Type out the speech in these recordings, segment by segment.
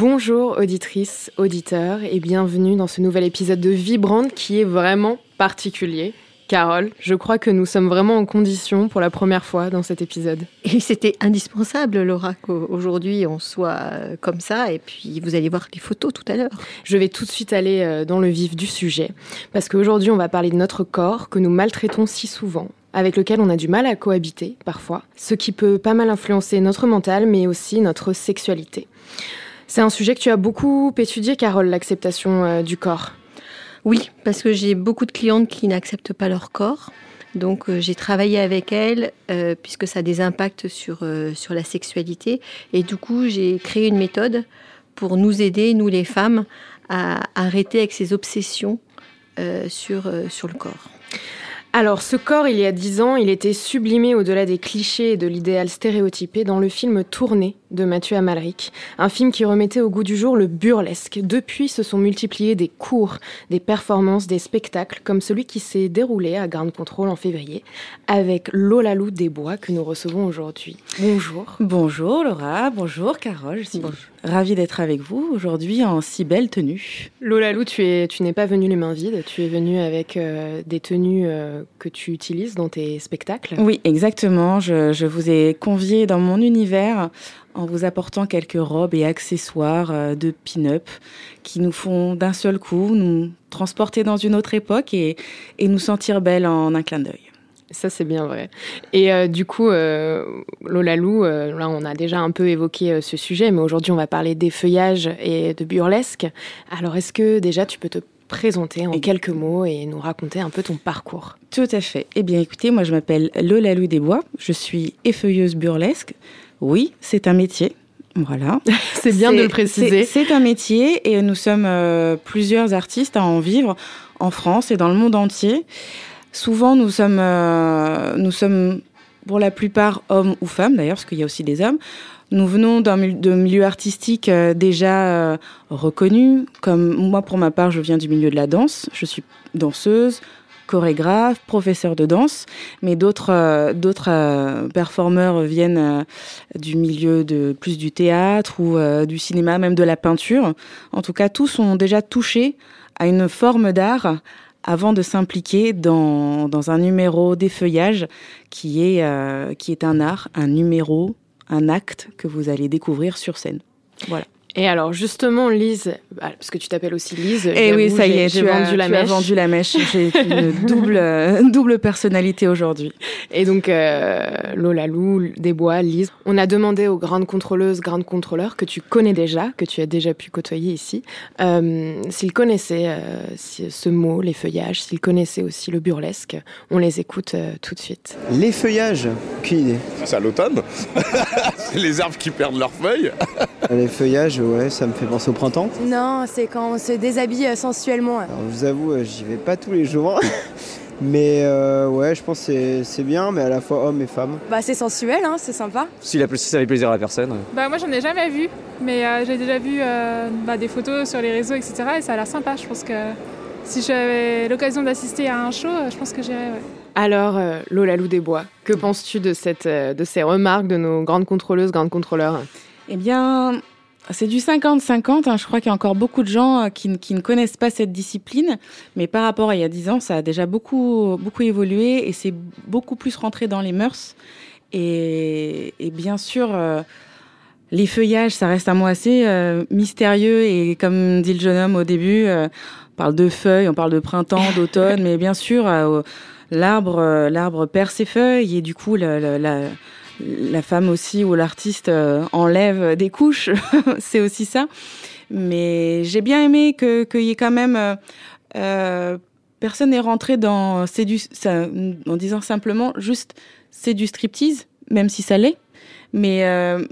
Bonjour auditrices, auditeurs et bienvenue dans ce nouvel épisode de Vibrante qui est vraiment particulier. Carole, je crois que nous sommes vraiment en condition pour la première fois dans cet épisode. Et c'était indispensable, Laura, qu'aujourd'hui on soit euh, comme ça. Et puis vous allez voir les photos tout à l'heure. Je vais tout de suite aller euh, dans le vif du sujet. Parce qu'aujourd'hui on va parler de notre corps que nous maltraitons si souvent avec lequel on a du mal à cohabiter parfois, ce qui peut pas mal influencer notre mental mais aussi notre sexualité. C'est un sujet que tu as beaucoup étudié, Carole, l'acceptation euh, du corps. Oui, parce que j'ai beaucoup de clientes qui n'acceptent pas leur corps. Donc euh, j'ai travaillé avec elles euh, puisque ça a des impacts sur, sur la sexualité. Et du coup, j'ai créé une méthode pour nous aider, nous les femmes, à arrêter avec ces obsessions sur, sur le corps. Alors, ce corps, il y a dix ans, il était sublimé au-delà des clichés et de l'idéal stéréotypé dans le film Tourné de Mathieu Amalric, un film qui remettait au goût du jour le burlesque. Depuis, se sont multipliés des cours, des performances, des spectacles, comme celui qui s'est déroulé à Ground Control en février, avec Lola Lou Desbois que nous recevons aujourd'hui. Bonjour. Bonjour Laura, bonjour Carole, je suis ravie d'être avec vous aujourd'hui en si belle tenue. Lola Lou, tu, es, tu n'es pas venue les mains vides, tu es venue avec euh, des tenues euh, que tu utilises dans tes spectacles? Oui, exactement. Je, je vous ai convié dans mon univers en vous apportant quelques robes et accessoires euh, de pin-up qui nous font d'un seul coup nous transporter dans une autre époque et, nous sentir belles en un clin d'œil. Ça, c'est bien vrai. Et euh, du coup, euh, Lola Lou, là, on a déjà un peu évoqué ce sujet, mais aujourd'hui, on va parler des feuillages et de burlesque. Alors, est-ce que déjà, tu peux te présenter en quelques mots et nous raconter un peu ton parcours Tout à fait. Eh bien, écoutez, moi, je m'appelle Lola Lou Desbois. Je suis effeuilleuse burlesque. Oui, c'est un métier. Voilà. c'est bien de le préciser. C'est un métier et nous sommes euh, plusieurs artistes à en vivre en France et dans le monde entier. Souvent, nous sommes, euh, nous sommes pour la plupart hommes ou femmes d'ailleurs, parce qu'il y a aussi des hommes. Nous venons d'un milieu artistique euh, déjà reconnu. Comme moi, pour ma part, je viens du milieu de la danse. Je suis danseuse, chorégraphe, professeur de danse, mais d'autres euh, d'autres euh, performeurs viennent euh, du milieu de plus du théâtre ou du cinéma, même de la peinture. En tout cas, tous ont déjà touché à une forme d'art avant de s'impliquer dans, dans un numéro d'effeuillage qui est, qui est un art, un numéro, un acte que vous allez découvrir sur scène. Voilà. Et alors justement, Lise, bah, parce que tu t'appelles aussi Lise. Et eh oui, ça y est, j'ai vendu, la mèche. vendu la mèche. J'ai une double, euh, double personnalité aujourd'hui. Et donc, euh, Lola Lou, Desbois, Lise, on a demandé aux grandes contrôleuses, grandes contrôleurs que tu connais déjà, que tu as déjà pu côtoyer ici, euh, s'ils connaissaient euh, ce mot, les feuillages, s'ils connaissaient aussi le burlesque. On les écoute tout de suite. Les feuillages, aucune idée. C'est à l'automne. C'est les arbres qui perdent leurs feuilles. les feuillages, ouais, ça me fait penser au printemps. Non, c'est quand on se déshabille euh, sensuellement. Alors, je vous avoue, euh, j'y vais pas tous les jours. Mais euh, ouais, je pense que c'est bien, mais à la fois homme et femme. Bah c'est sensuel, hein, c'est sympa. Si, la, ça fait plaisir à la personne. Bah moi j'en ai jamais vu, mais j'ai déjà vu bah, des photos sur les réseaux, etc. Et ça a l'air sympa. Je pense que si j'avais l'occasion d'assister à un show, je pense que j'irais. Alors Lola Lou Desbois, que penses-tu de, cette, de ces remarques de nos grandes contrôleuses, grandes contrôleurs? Eh bien, c'est du 50-50. Hein. Je crois qu'il y a encore beaucoup de gens euh, qui, ne connaissent pas cette discipline. Mais par rapport à il y a 10 ans, ça a déjà beaucoup, beaucoup évolué et c'est beaucoup plus rentré dans les mœurs. Et, bien sûr, euh, les feuillages, ça reste un mot assez euh, mystérieux. Et comme dit le jeune homme au début, on parle de feuilles, on parle de printemps, d'automne. mais bien sûr, l'arbre, l'arbre perd ses feuilles et du coup, la la femme aussi ou l'artiste euh, enlève des couches, c'est aussi ça. Mais j'ai bien aimé qu'il y ait quand même euh, euh, personne n'est rentré dans du en disant simplement juste c'est du striptease, même si ça l'est, mais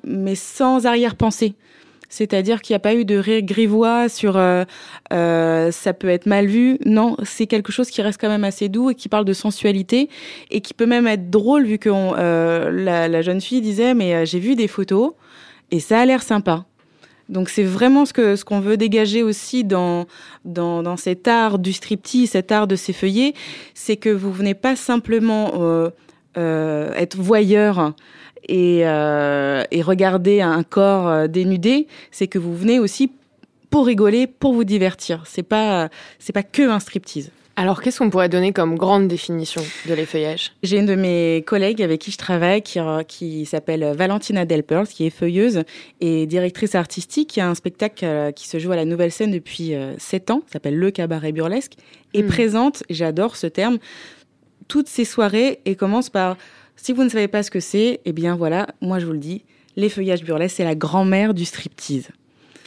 mais sans arrière-pensée. C'est-à-dire qu'il n'y a pas eu de rire grivois sur euh, euh, ça peut être mal vu. Non, c'est quelque chose qui reste quand même assez doux et qui parle de sensualité et qui peut même être drôle vu que euh, la, la, jeune fille disait mais euh, j'ai vu des photos et ça a l'air sympa. Donc c'est vraiment ce que ce qu'on veut dégager aussi dans, dans, dans cet art du striptease, cet art de s'effeuiller, c'est que vous venez pas simplement euh, être voyeur et, euh, et regarder un corps euh, dénudé, c'est que vous venez aussi pour rigoler, pour vous divertir. C'est pas c'est pas que un striptease. Alors, qu'est-ce qu'on pourrait donner comme grande définition de l'effeuillage? J'ai une de mes collègues avec qui je travaille qui, qui s'appelle Valentina Delpers, qui est feuilleuse et directrice artistique, qui a un spectacle euh, qui se joue à la Nouvelle Scène depuis 7 ans, s'appelle Le Cabaret Burlesque, et mmh. présente, j'adore ce terme, toutes ces soirées et commence par si vous ne savez pas ce que c'est, eh bien voilà, moi je vous le dis, l'effeuillage burlesque, c'est la grand-mère du striptease.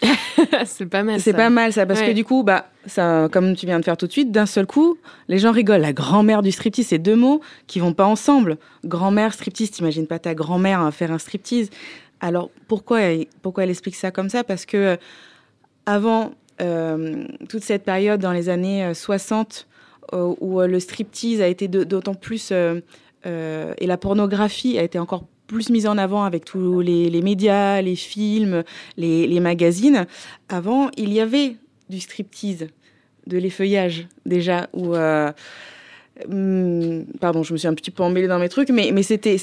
c'est pas mal. C'est pas mal ça, parce ouais. que du coup, bah, ça, comme tu viens de faire tout de suite, d'un seul coup, les gens rigolent. La grand-mère du striptease, c'est deux mots qui vont pas ensemble. Grand-mère, striptease, t'imagines pas ta grand-mère faire un striptease. Alors pourquoi, pourquoi elle explique ça comme ça? Parce que avant euh, toute cette période dans les années 60 euh, où le striptease a été d'autant plus euh, et la pornographie a été encore plus mise en avant avec tous les, médias, les films, les, magazines. Avant, il y avait du striptease, de l'effeuillage déjà, où euh, hum, pardon, je me suis un petit peu emmêlée dans mes trucs, mais, mais c'était,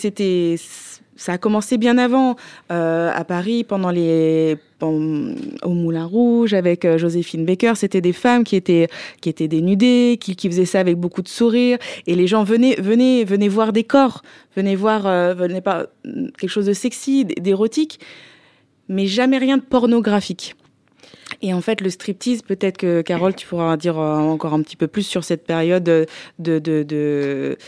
ça a commencé bien avant euh, à Paris pendant les au Moulin Rouge avec euh, Joséphine Baker, c'était des femmes qui étaient qui étaient dénudées, qui, faisaient ça avec beaucoup de sourires et les gens venaient venaient venaient voir des corps, venaient voir euh, venaient pas quelque chose de sexy, d'érotique, mais jamais rien de pornographique. Et en fait, le striptease, peut-être que Carole, tu pourras dire euh, encore un petit peu plus sur cette période de, de, de de,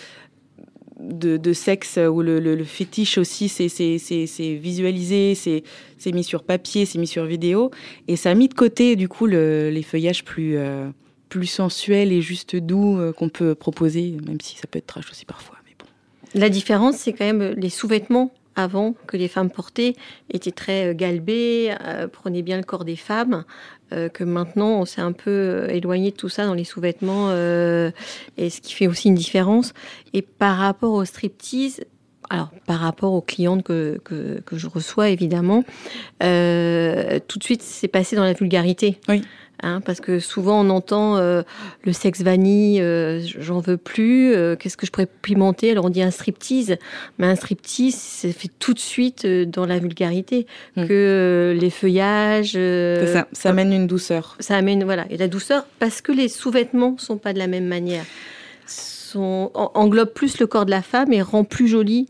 de, sexe où le, fétiche aussi c'est visualisé, c'est mis sur papier, c'est mis sur vidéo, et ça a mis de côté du coup le, les feuillages plus, euh, plus sensuels et juste doux euh, qu'on peut proposer, même si ça peut être trash aussi parfois. Mais bon. La différence, c'est quand même les sous-vêtements avant que les femmes portaient étaient très galbés, euh, prenaient bien le corps des femmes, euh, que maintenant on s'est un peu éloigné de tout ça dans les sous-vêtements, euh, et ce qui fait aussi une différence. Et par rapport au striptease, alors par rapport aux clientes que, que, que je reçois évidemment, euh, tout de suite c'est passé dans la vulgarité. Oui. Hein, parce que souvent on entend euh, le sexe vanille, euh, j'en veux plus, qu'est-ce que je pourrais pimenter? Alors on dit un striptease, mais un striptease, c'est fait tout de suite dans la vulgarité, mmh. que les feuillages. ça, ça amène une douceur. Ça amène, voilà, et la douceur, parce que les sous-vêtements sont pas de la même manière. Sont, englobe plus le corps de la femme et rend plus joli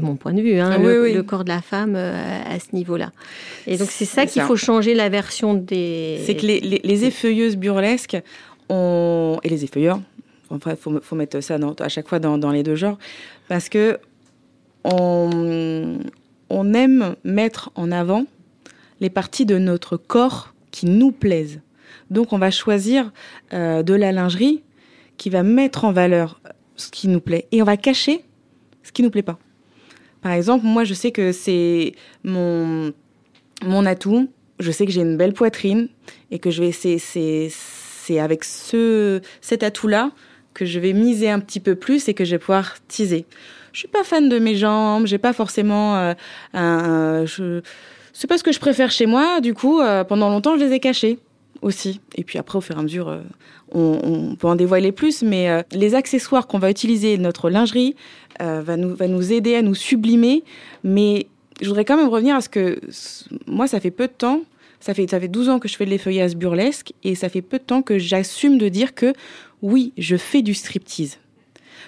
de mon point de vue, hein, Ah, le, oui, oui. le, corps de la femme euh, à ce niveau-là. Et donc c'est ça qu'il faut changer la version des. C'est que les, les, les, effeuilleuses burlesques ont... et les effeuilleurs, enfin, il faut, faut, mettre ça dans, à chaque fois dans, dans, les deux genres, parce que on, on aime mettre en avant les parties de notre corps qui nous plaisent. Donc on va choisir euh, de la lingerie qui va mettre en valeur ce qui nous plaît et on va cacher ce qui nous plaît pas. Par exemple, moi, je sais que c'est mon, mon atout. Je sais que j'ai une belle poitrine et que je vais, c'est, c'est avec ce, cet atout-là que je vais miser un petit peu plus et que je vais pouvoir teaser. Je suis pas fan de mes jambes, j'ai pas forcément euh, un, je, c'est pas ce que je préfère chez moi. Du coup, euh, pendant longtemps, je les ai cachées aussi. Et puis après, au fur et à mesure, euh, on, peut en dévoiler plus. Mais euh, les accessoires qu'on va utiliser, notre lingerie, euh, va, nous, va nous aider à nous sublimer. Mais je voudrais quand même revenir à ce que moi, ça fait peu de temps. Ça fait, ça fait 12 ans que je fais de l'effeuillage burlesque et ça fait peu de temps que j'assume de dire que oui, je fais du striptease.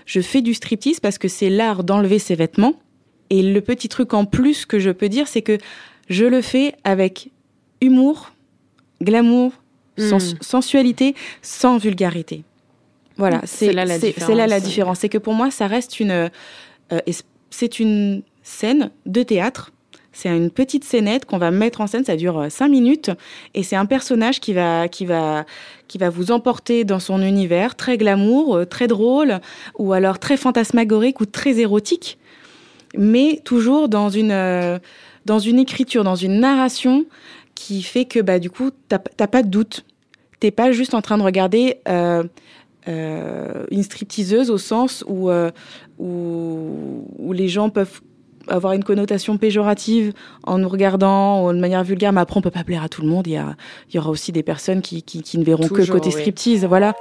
Je fais du striptease parce que c'est l'art d'enlever ses vêtements. Et le petit truc en plus que je peux dire, c'est que je le fais avec humour, glamour, sens mmh. sensualité, sans vulgarité. Voilà, c'est là la différence. C'est là la différence. C'est que pour moi, ça reste une, euh, c'est une scène de théâtre. C'est une petite scénette qu'on va mettre en scène. Ça dure euh, cinq minutes et c'est un personnage qui va, qui va, qui va vous emporter dans son univers, très glamour, euh, très drôle, ou alors très fantasmagorique ou très érotique, mais toujours dans une, euh, dans une écriture, dans une narration qui fait que bah, du coup, t'as pas de doute. T'es pas juste en train de regarder euh, euh, une stripteaseuse au sens où, euh, où, où, les gens peuvent avoir une connotation péjorative en nous regardant de manière vulgaire, mais après on peut pas plaire à tout le monde. Il y, a, il y aura aussi des personnes qui, qui, qui ne verront que côté oui. striptease, voilà.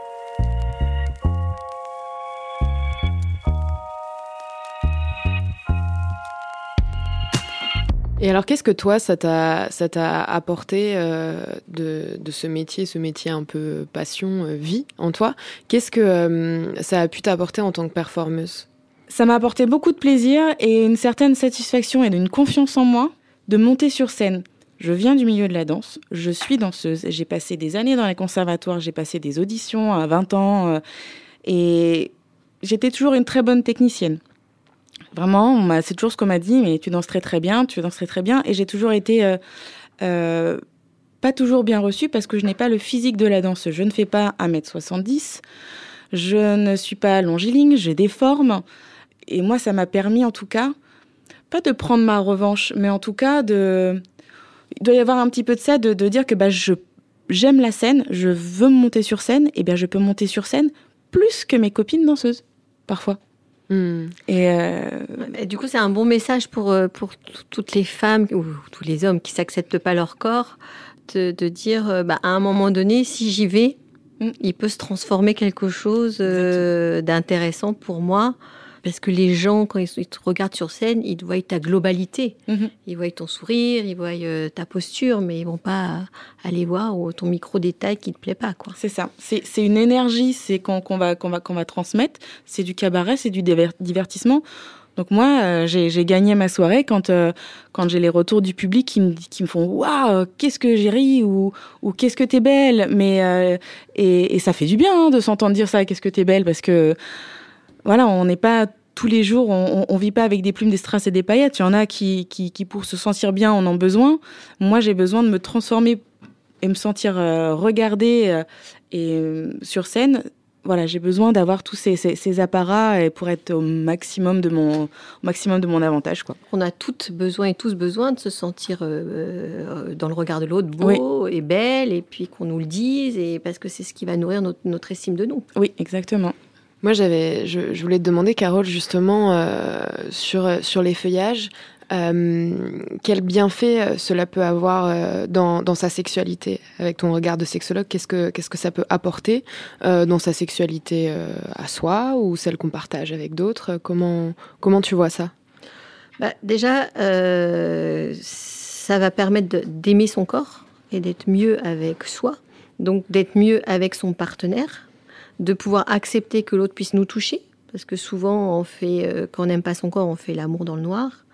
Et alors, qu'est-ce que toi, ça t'a, apporté euh, de, de, ce métier, ce métier un peu passion, euh, vie en toi? Qu'est-ce que euh, ça a pu t'apporter en tant que performeuse? Ça m'a apporté beaucoup de plaisir et une certaine satisfaction et une confiance en moi de monter sur scène. Je viens du milieu de la danse, je suis danseuse, j'ai passé des années dans les conservatoires, j'ai passé des auditions à 20 ans et j'étais toujours une très bonne technicienne. Vraiment, c'est toujours ce qu'on m'a dit, mais tu danses très très bien, tu danses très très bien. Et j'ai toujours été euh, euh, pas toujours bien reçue parce que je n'ai pas le physique de la danse. Je ne fais pas 1m70, je ne suis pas longiligne, j'ai des formes. Et moi, ça m'a permis en tout cas, pas de prendre ma revanche, mais en tout cas de... Il doit y avoir un petit peu de ça, de, dire que bah, je, j'aime la scène, je veux monter sur scène, et bien je peux monter sur scène plus que mes copines danseuses, parfois. Mmh. Et, euh... et, du coup, c'est un bon message pour, euh, pour toutes les femmes ou tous les hommes qui s'acceptent pas leur corps, de, de dire euh, bah, à un moment donné, si j'y vais, mmh. il peut se transformer quelque chose euh, d'intéressant pour moi. Parce que les gens, quand ils, ils, te regardent sur scène, ils voient ta globalité. Mmh. Ils voient ton sourire, ils voient euh, ta posture, mais ils vont pas aller voir ton micro-détail qui te plaît pas. quoi. C'est ça. C'est une énergie c'est qu'on qu va, qu'on va, qu'on va transmettre. C'est du cabaret, c'est du divertissement. Donc moi, euh, j'ai gagné ma soirée quand, euh, quand j'ai les retours du public qui me, qui me font « Waouh, qu'est-ce que j'ai ri » ou, ou « Qu'est-ce que t'es belle ?» Mais euh, et, et, ça fait du bien hein, de s'entendre dire ça « Qu'est-ce que t'es belle ?» Parce que voilà, on n'est pas tous les jours, on, on vit pas avec des plumes, des strass et des paillettes. Il y en a qui, qui, qui pour se sentir bien, en ont besoin. Moi, j'ai besoin de me transformer et me sentir euh, regardée euh, et euh, sur scène. Voilà, j'ai besoin d'avoir tous ces, ces, ces, apparats et pour être au maximum de mon, au maximum de mon avantage. Quoi. On a toutes besoin et tous besoin de se sentir euh, dans le regard de l'autre beau oui. et belle et puis qu'on nous le dise et parce que c'est ce qui va nourrir notre, notre estime de nous. Oui, exactement. Moi, j'avais, je, voulais te demander, Carole, justement, euh, sur, sur les feuillages, euh, quel bienfait cela peut avoir euh, dans, dans, sa sexualité Avec ton regard de sexologue, qu'est-ce que, qu'est-ce que ça peut apporter euh, dans sa sexualité à soi ou celle qu'on partage avec d'autres? Comment, comment tu vois ça? Bah, Déjà, ça va permettre d'aimer son corps et d'être mieux avec soi, donc d'être mieux avec son partenaire de pouvoir accepter que l'autre puisse nous toucher, parce que souvent, on fait, euh, quand on n'aime pas son corps, on fait l'amour dans le noir.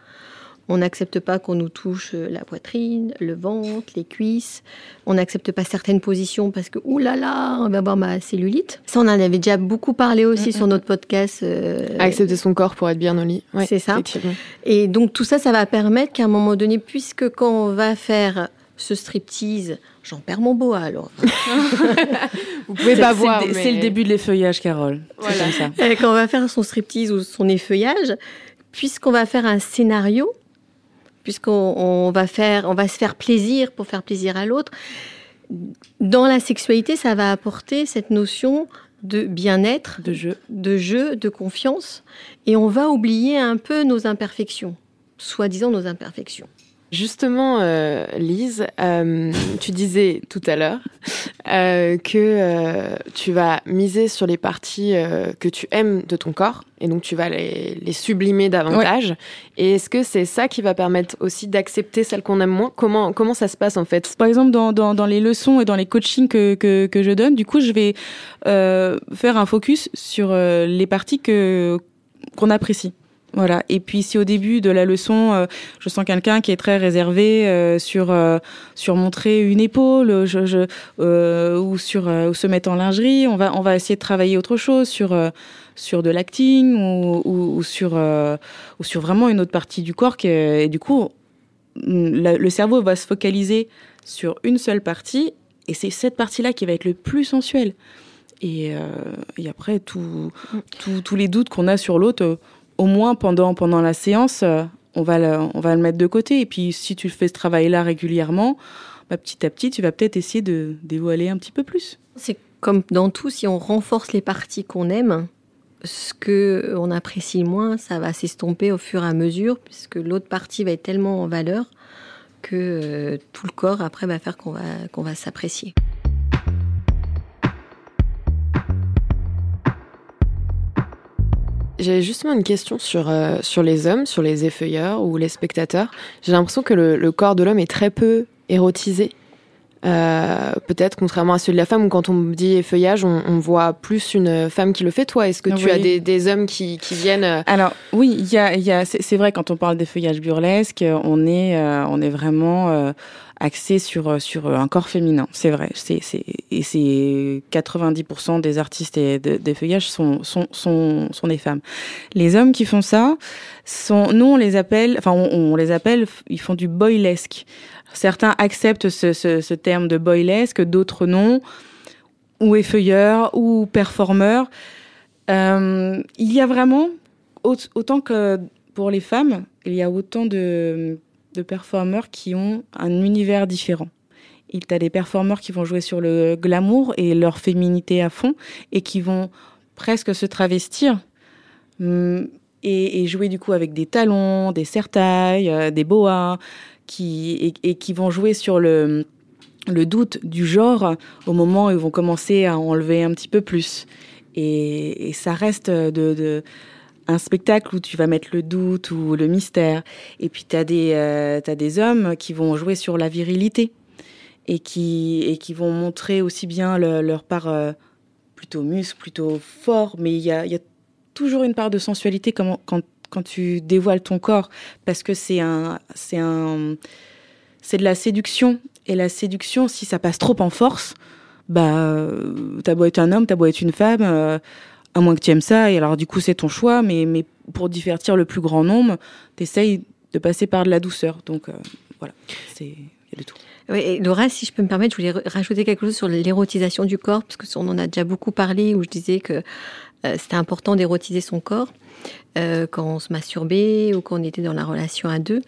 On n'accepte pas qu'on nous touche la poitrine, le ventre, les cuisses. On n'accepte pas certaines positions parce que, oulala, là là, on va avoir ma cellulite. Ça, on en avait déjà beaucoup parlé aussi mmh, sur notre podcast. Euh... Accepter son corps pour être bien au lit. Ouais, c'est ça. Et donc, tout ça, ça va permettre qu'à un moment donné, puisque quand on va faire ce striptease, j'en perds mon boa alors. Vous pouvez pas voir. C'est mais... le début de l'effeuillage, Carole. Voilà. Comme ça. Et quand on va faire son striptease ou son effeuillage, puisqu'on va faire un scénario, puisqu'on on va faire, on va se faire plaisir pour faire plaisir à l'autre, dans la sexualité, ça va apporter cette notion de bien-être, de jeu, de jeu, de confiance, et on va oublier un peu nos imperfections, soi-disant nos imperfections. Justement, euh, Lise, euh, tu disais tout à l'heure euh, que euh, tu vas miser sur les parties euh, que tu aimes de ton corps et donc tu vas les, les sublimer davantage. Ouais. Et est-ce que c'est ça qui va permettre aussi d'accepter celles qu'on aime moins? Comment, comment ça se passe en fait? Par exemple, dans, dans, dans, les leçons et dans les coachings que, que, que je donne, du coup, je vais euh, faire un focus sur les parties que qu'on apprécie. Voilà. Et puis si au début de la leçon, euh, je sens quelqu'un qui est très réservé euh, sur euh, sur montrer une épaule, je, je, ou sur ou se mettre en lingerie, on va on va essayer de travailler autre chose sur sur de l'acting ou, ou, ou, sur ou sur vraiment une autre partie du corps qui est, et du coup la, le cerveau va se focaliser sur une seule partie et c'est cette partie-là qui va être le plus sensuelle. Et, et après, tous tout, tous les doutes qu'on a sur l'autre, au moins pendant, pendant la séance, euh, on va le, on va le mettre de côté. Et puis, si tu fais ce travail-là régulièrement, bah, petit à petit, tu vas peut-être essayer de dévoiler un petit peu plus. C'est comme dans tout, si on renforce les parties qu'on aime, ce que on apprécie moins, ça va s'estomper au fur et à mesure, puisque l'autre partie va être tellement en valeur que euh, tout le corps après va faire qu'on va, qu'on va s'apprécier. J'avais justement une question sur, euh, sur les hommes, sur les effeuilleurs ou les spectateurs. J'ai l'impression que le, le corps de l'homme est très peu érotisé. Euh, peut-être contrairement à celui de la femme où quand on dit effeuillage, on, on voit plus une femme qui le fait. Toi, est-ce que tu Oui. as des, des hommes qui, qui viennent euh, Alors oui, il y a, y a, c'est vrai quand on parle d'effeuillage burlesque, on est, euh, on est vraiment euh, axé sur sur un corps féminin. C'est vrai. C'est c'est et c'est 90% des artistes et de- d'effeuillage sont sont sont sont des femmes. Les hommes qui font ça sont, nous on les appelle, enfin on, on les appelle, ils font du boylesque. Certains acceptent ce, terme de boylesque, d'autres non, ou effeuilleurs, ou performeurs. Euh, il y a vraiment, au- autant que pour les femmes, il y a autant de, performeurs qui ont un univers différent. Il y a des performeurs qui vont jouer sur le glamour et leur féminité à fond, et qui vont presque se travestir hum, et, et jouer du coup avec des talons, des serre-tailles, euh, des boas, qui, et, qui vont jouer sur le, doute du genre au moment où ils vont commencer à enlever un petit peu plus. Et, ça reste de, un spectacle où tu vas mettre le doute ou le mystère. Et puis tu as, euh, des hommes qui vont jouer sur la virilité et qui, et qui vont montrer aussi bien le- leur part euh, plutôt muscle, plutôt fort. Mais il y a, y a toujours une part de sensualité quand, quand, quand tu dévoiles ton corps parce que c'est un, c'est un, c'est de la séduction. Et la séduction, si ça passe trop en force, bah, euh, t'as beau être un homme, t'as beau être une femme, euh, à moins que tu aimes ça, et alors du coup c'est ton choix, mais, mais pour divertir le plus grand nombre, t'essayes de passer par de la douceur. Donc euh, voilà, c'est y a de tout. Oui, Laura, si je peux me permettre, je voulais rajouter quelque chose sur l'érotisation du corps, parce que on en a déjà beaucoup parlé, où je disais que c'était important d'érotiser son corps euh, quand on se masturbait ou quand on était dans la relation à deux.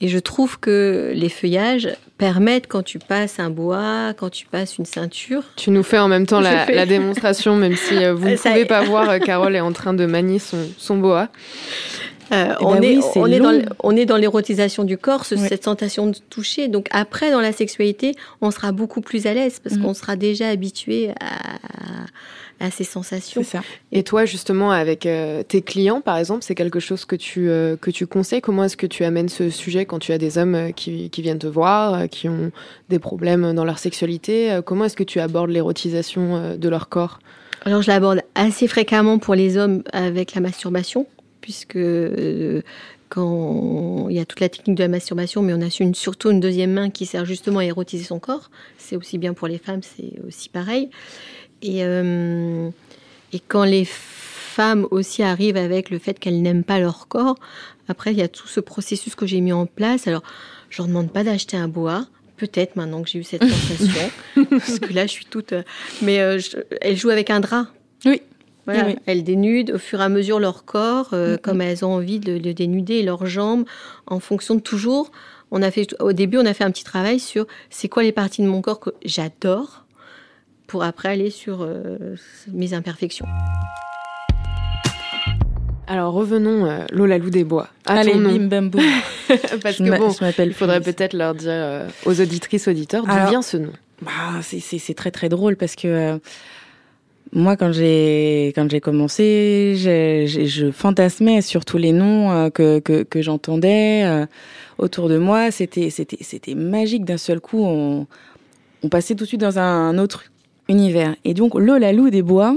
Et je trouve que les feuillages permettent, quand tu passes un bois, quand tu passes une ceinture, Tu nous fais en même temps la, démonstration, même si euh, vous ne Ça pouvez est. pas voir, euh, Carole est en train de manier son, son boa. Euh, Eh on, ben est, oui, c'est on, est dans, on est dans l'érotisation du corps, ce- cette sensation de toucher. Donc après, dans la sexualité, on sera beaucoup plus à l'aise parce Mhm. qu'on sera déjà habitué à, à ces sensations. Ça. Et toi, justement, avec euh, tes clients, par exemple, c'est quelque chose que tu, euh, que tu conseilles? Comment est-ce que tu amènes ce sujet quand tu as des hommes euh, qui, qui viennent te voir, qui ont des problèmes dans leur sexualité Comment est-ce que tu abordes l'érotisation de leur corps? Alors je l'aborde assez fréquemment pour les hommes avec la masturbation, puisque euh, quand il y a toute la technique de la masturbation, mais on a une, surtout une deuxième main qui sert justement à érotiser son corps. C'est aussi bien pour les femmes, c'est aussi pareil. Et, euh, et quand les femmes aussi arrivent avec le fait qu'elles n'aiment pas leur corps, après il y a tout ce processus que j'ai mis en place. Alors je leur demande pas d'acheter un bois. Peut-être maintenant que j'ai eu cette sensation, parce que là je suis toute. euh, Mais euh, je- elles jouent avec un drap. Oui. Voilà, Oui, oui. elles dénudent au fur et à mesure leur corps, euh, comme elles ont envie de le dénuder, leurs jambes, en fonction de toujours. On a fait, au début, on a fait un petit travail sur c'est quoi les parties de mon corps que j'adore, pour après aller sur euh, mes imperfections. Alors revenons, euh, Lola Lou des Bois. À Allez, ton nom. bim bam boum. Parce Je que bon, je m'appelle il faudrait peut-être leur dire euh, aux auditrices, auditeurs, d'où vient ce nom Bah, c'est- très très drôle parce que euh, moi quand j'ai quand j'ai commencé, je fantasmais sur tous les noms euh, que que, que j'entendais euh, autour de moi. C'était c'était c'était magique d'un seul coup. On on passait tout de suite dans un, autre univers. Et donc Lola Lou des Bois,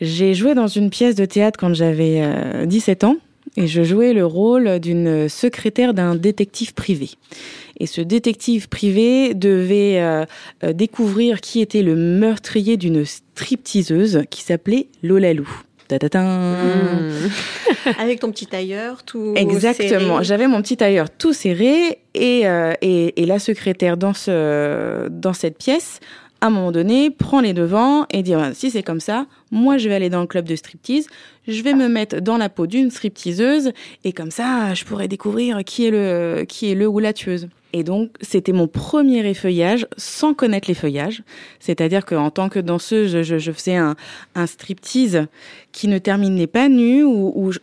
j'ai joué dans une pièce de théâtre quand j'avais euh, 17 ans. Et je jouais le rôle d'une secrétaire d'un détective privé. Et ce détective privé devait euh, euh, découvrir qui était le meurtrier d'une stripteaseuse qui s'appelait Lola Lou. Mmh. Avec ton petit tailleur, tout. Exactement. J'avais mon petit tailleur tout serré et, euh, et, et la secrétaire dans, ce, dans cette pièce à un moment donné, prend les devants et dire si c'est comme ça, moi je vais aller dans le club de striptease, je vais me mettre dans la peau d'une stripteaseuse et comme ça je pourrais découvrir qui est le qui est le ou la tueuse. Et donc, c'était mon premier effeuillage sans connaître les feuillages. C'est-à-dire qu'en tant que danseuse, je, faisais un, striptease qui ne terminait pas nu,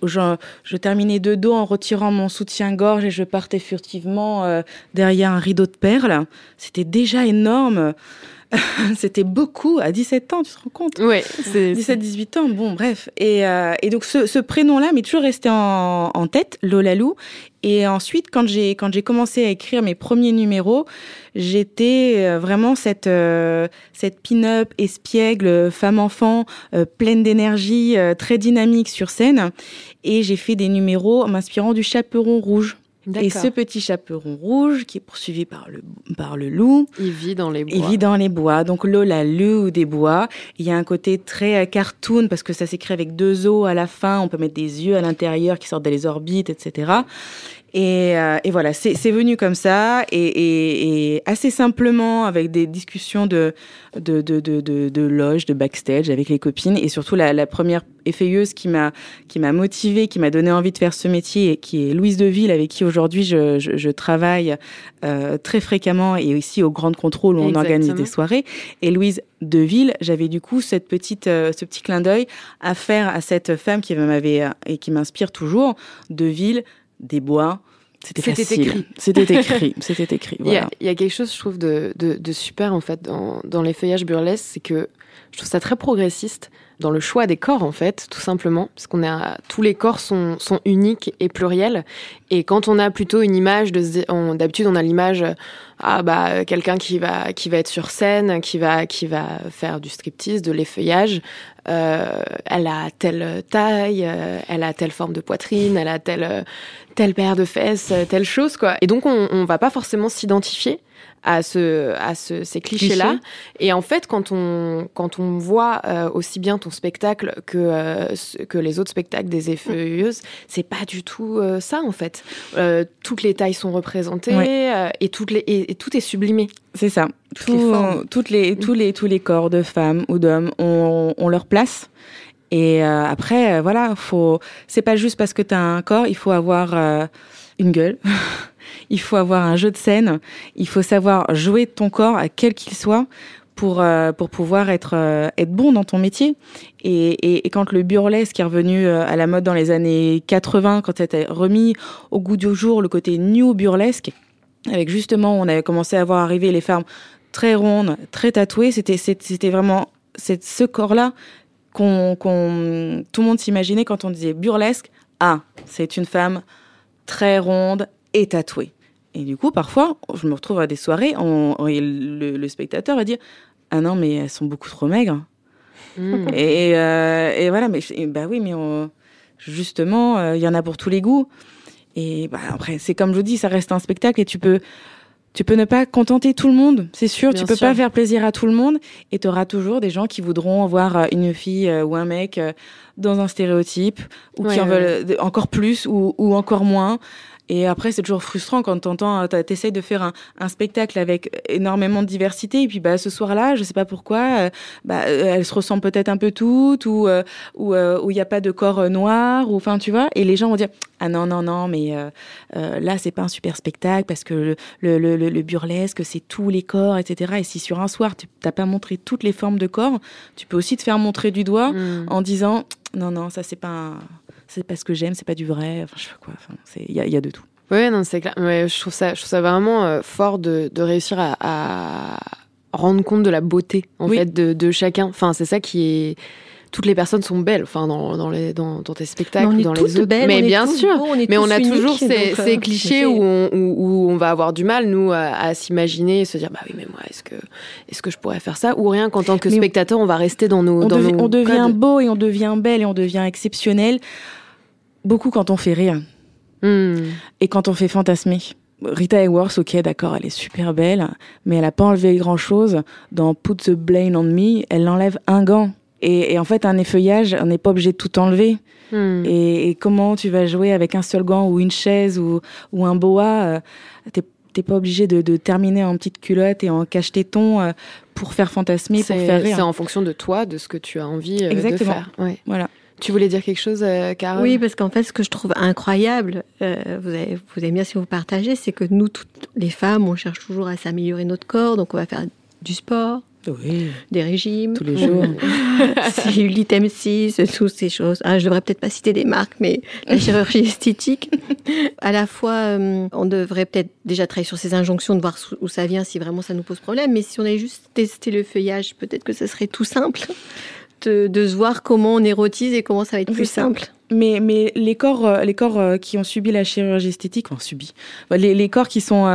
je, je, terminais de dos en retirant mon soutien-gorge et je partais furtivement euh, derrière un rideau de perles. C'était déjà énorme. c'était beaucoup à 17 ans, tu te rends compte? Oui. 17-18 ans, bon, bref. Et, euh, et donc, ce, ce prénom-là m'est toujours resté en, en tête, Lolalou. Et ensuite, quand j'ai quand j'ai commencé à écrire mes premiers numéros, j'étais euh, vraiment cette euh, cette pin-up espiègle, femme-enfant, euh, pleine d'énergie, euh, très dynamique sur scène. Et j'ai fait des numéros m'inspirant du chaperon rouge. Et ce petit chaperon rouge qui est poursuivi par le, par le loup. Il vit dans les bois. Il vit dans les bois. Donc Lola, loup des bois. Il y a un côté très cartoon parce que ça s'écrit avec deux os à la fin. On peut mettre des yeux à l'intérieur qui sortent des orbites, etc. Et, euh, et, voilà, c'est venu comme ça, et, et, et, assez simplement, avec des discussions de, de, de, de, de, loge, de backstage avec les copines, et surtout la, la première effeilleuse qui m'a qui m'a motivée, qui m'a donné envie de faire ce métier, qui est Louise Deville, avec qui aujourd'hui je, je, je, travaille euh, très fréquemment, et aussi au Grand Contrôle où on Exactement. organise des soirées. Et Louise Deville, j'avais du coup cette petite, euh, ce petit clin d'œil à faire à cette femme qui m'avait et qui m'inspire toujours, Deville des bois. C'était écrit. C'était écrit. C'était écrit. Voilà. Il, y a, il, y a, quelque chose, je trouve, de, de, de super en fait dans, dans les feuillages burlesques, c'est que je trouve ça très progressiste dans le choix des corps en fait, tout simplement, parce qu'on a tous les corps sont, sont uniques et pluriels. Et quand on a plutôt une image de, d'habitude on a l'image ah bah quelqu'un qui va qui va être sur scène, qui va qui va faire du striptease, de l'effeuillage. Euh, elle a telle taille, euh, elle a telle forme de poitrine, elle a telle telle paire de fesses, telle chose quoi. Et donc on, on va pas forcément s'identifier à ce à ce, ces clichés. Là Cliché. et en fait quand on quand on voit euh, aussi bien ton spectacle que euh, que les autres spectacles des effeuilleuses c'est pas du tout euh, ça en fait. Euh, toutes les tailles sont représentées ouais. et toutes les et, et, tout est sublimé. C'est ça. Toutes, Tout, les toutes les tous les tous les corps de femmes ou d'hommes ont, ont leur place. Et euh, après voilà faut c'est pas juste parce que tu as un corps il faut avoir euh, une gueule il faut avoir un jeu de scène, il faut savoir jouer ton corps, à quel qu'il soit, pour, euh, pour pouvoir être, euh, être bon dans ton métier. Et, quand le burlesque est revenu euh, à la mode dans les années 80, quand c'était remis au goût du jour le côté new burlesque, avec justement, on avait commencé à voir arriver les femmes très rondes, très tatouées, c'était, vraiment ce corps-là qu'on, qu'on, tout le monde s'imaginait quand on disait burlesque. Ah, c'est une femme très ronde et tatouée. Et du coup, parfois, je me retrouve à des soirées, on, on, le, le, spectateur va dire Ah non, mais elles sont beaucoup trop maigres. Mmh. Et, euh, et, voilà, mais bah oui, mais on, justement, il euh, y en a pour tous les goûts. Et bah, après, c'est comme je vous dis, ça reste un spectacle et tu peux, tu peux ne pas contenter tout le monde, c'est sûr. Bien tu peux sûr. pas faire plaisir à tout le monde et tu auras toujours des gens qui voudront voir une fille euh, ou un mec dans un stéréotype ou ouais, qui en veulent encore plus ou, ou encore moins. Et après, c'est toujours frustrant quand t'entends, t'essayes de faire un, un, spectacle avec énormément de diversité, et puis bah ce soir-là, je sais pas pourquoi, euh, bah elles se ressemblent peut-être un peu toutes, ou euh, euh, il n'y a pas de corps noir, ou enfin tu vois, et les gens vont dire ah non non non, mais là c'est pas un super spectacle parce que le le, le, le burlesque c'est tous les corps, etc. Et si sur un soir tu t'as pas montré toutes les formes de corps, tu peux aussi te faire montrer du doigt mmh. en disant non non ça c'est pas un c'est pas ce que j'aime, c'est pas du vrai. Enfin, je sais quoi. Enfin, il y a, y a, de tout. Oui, non, c'est clair. Ouais, je trouve ça, je trouve ça vraiment euh, fort de, de réussir à, à, rendre compte de la beauté en oui. fait de, de chacun. Enfin, c'est ça qui est toutes les personnes sont belles, enfin dans, dans, les, dans, dans tes spectacles, dans les autres. Belles, mais bien sûr, beaux, on mais on a toujours ces, ces clichés où on, où, où on, va avoir du mal nous à, à s'imaginer et se dire bah oui mais moi est-ce que est-ce que je pourrais faire ça ou rien qu'en tant que mais spectateur on va rester dans nos on, dans nos on devient codes. beau et on devient belle et on devient exceptionnel beaucoup quand on fait rire mmh. et quand on fait fantasmer. Rita Hayworth, ok, d'accord, elle est super belle, mais elle a pas enlevé grand chose. Dans Put the Blame on Me, elle enlève un gant. Et, et, en fait, un effeuillage, on n'est pas obligé de tout enlever. Hmm. Mm. Et, et, comment tu vas jouer avec un seul gant ou une chaise ou, ou un boa euh, T'es t'es pas obligé de, de, terminer en petite culotte et en cache-téton euh, pour faire fantasmer, pour faire rire. C'est en fonction de toi, de ce que tu as envie de faire. Ouais. Voilà. Tu voulais dire quelque chose, Carole? Oui, parce qu'en fait, ce que je trouve incroyable, vous, avez, vous bien si vous partagez, c'est que nous, toutes les femmes, on cherche toujours à s'améliorer notre corps, donc on va faire du sport, des régimes. Tous les jours. l'item 6, toutes ces choses. Ah, je devrais peut-être pas citer des marques, mais la chirurgie esthétique. À la fois, euh, on devrait peut-être déjà travailler sur ces injonctions, de voir où ça vient, si vraiment ça nous pose problème. Mais si on avait juste testé le feuillage, peut-être que ce serait tout simple de, de, se voir comment on érotise et comment ça va être plus simple. Mais, mais les corps, euh, les corps euh, qui ont subi la chirurgie esthétique, ont subi, les, les corps qui sont,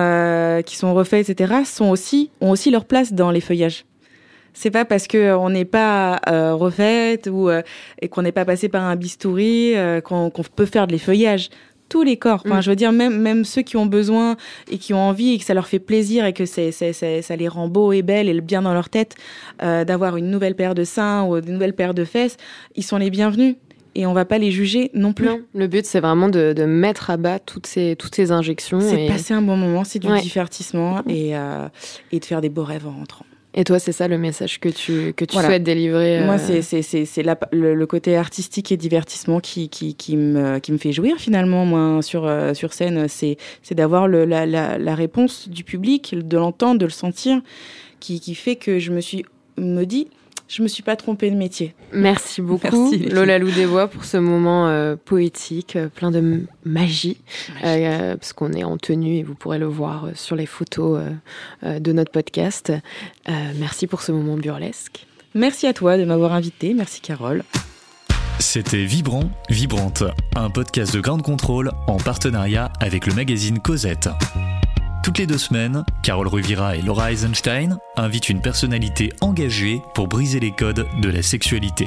qui sont refaits, etc., sont aussi, ont aussi leur place dans les feuillages. C'est pas parce que on n'est pas euh, refaite ou euh, et qu'on n'est pas passé par un bistouri euh, qu'on peut faire de les feuillages. Tous les corps. Enfin, mm. je veux dire, même même ceux qui ont besoin et qui ont envie et que ça leur fait plaisir et que c'est ça les rend beaux et belles et bien dans leur tête d'avoir une nouvelle paire de seins ou une nouvelle paire de fesses, ils sont les bienvenus et on va pas les juger non plus. Non, le but c'est vraiment de, de, mettre à bas toutes ces toutes ces injections. C'est passer un bon moment, c'est du divertissement et, et de faire des beaux rêves en rentrant. Et toi, c'est ça le message que tu, que tu souhaites délivrer Moi, euh, c'est le, le, côté artistique et divertissement qui, qui, qui, me, qui me fait jouir finalement, moi, sur, euh, sur scène. C'est d'avoir la, la, la réponse du public, de l'entendre, de le sentir, qui, qui fait que je me suis me dit je me suis pas trompée de métier. Merci beaucoup, Lola Loudébois, pour ce moment euh, poétique, euh, plein de magie, euh, parce qu'on est en tenue et vous pourrez le voir sur les photos de notre podcast. merci pour ce moment burlesque. Merci à toi de m'avoir invité. Merci, Carole. C'était Vibrant, Vibrante, un podcast de Grande Contrôle en partenariat avec le magazine Cosette. Toutes les deux semaines, Carole Ruvira et Laura Eisenstein invitent une personnalité engagée pour briser les codes de la sexualité.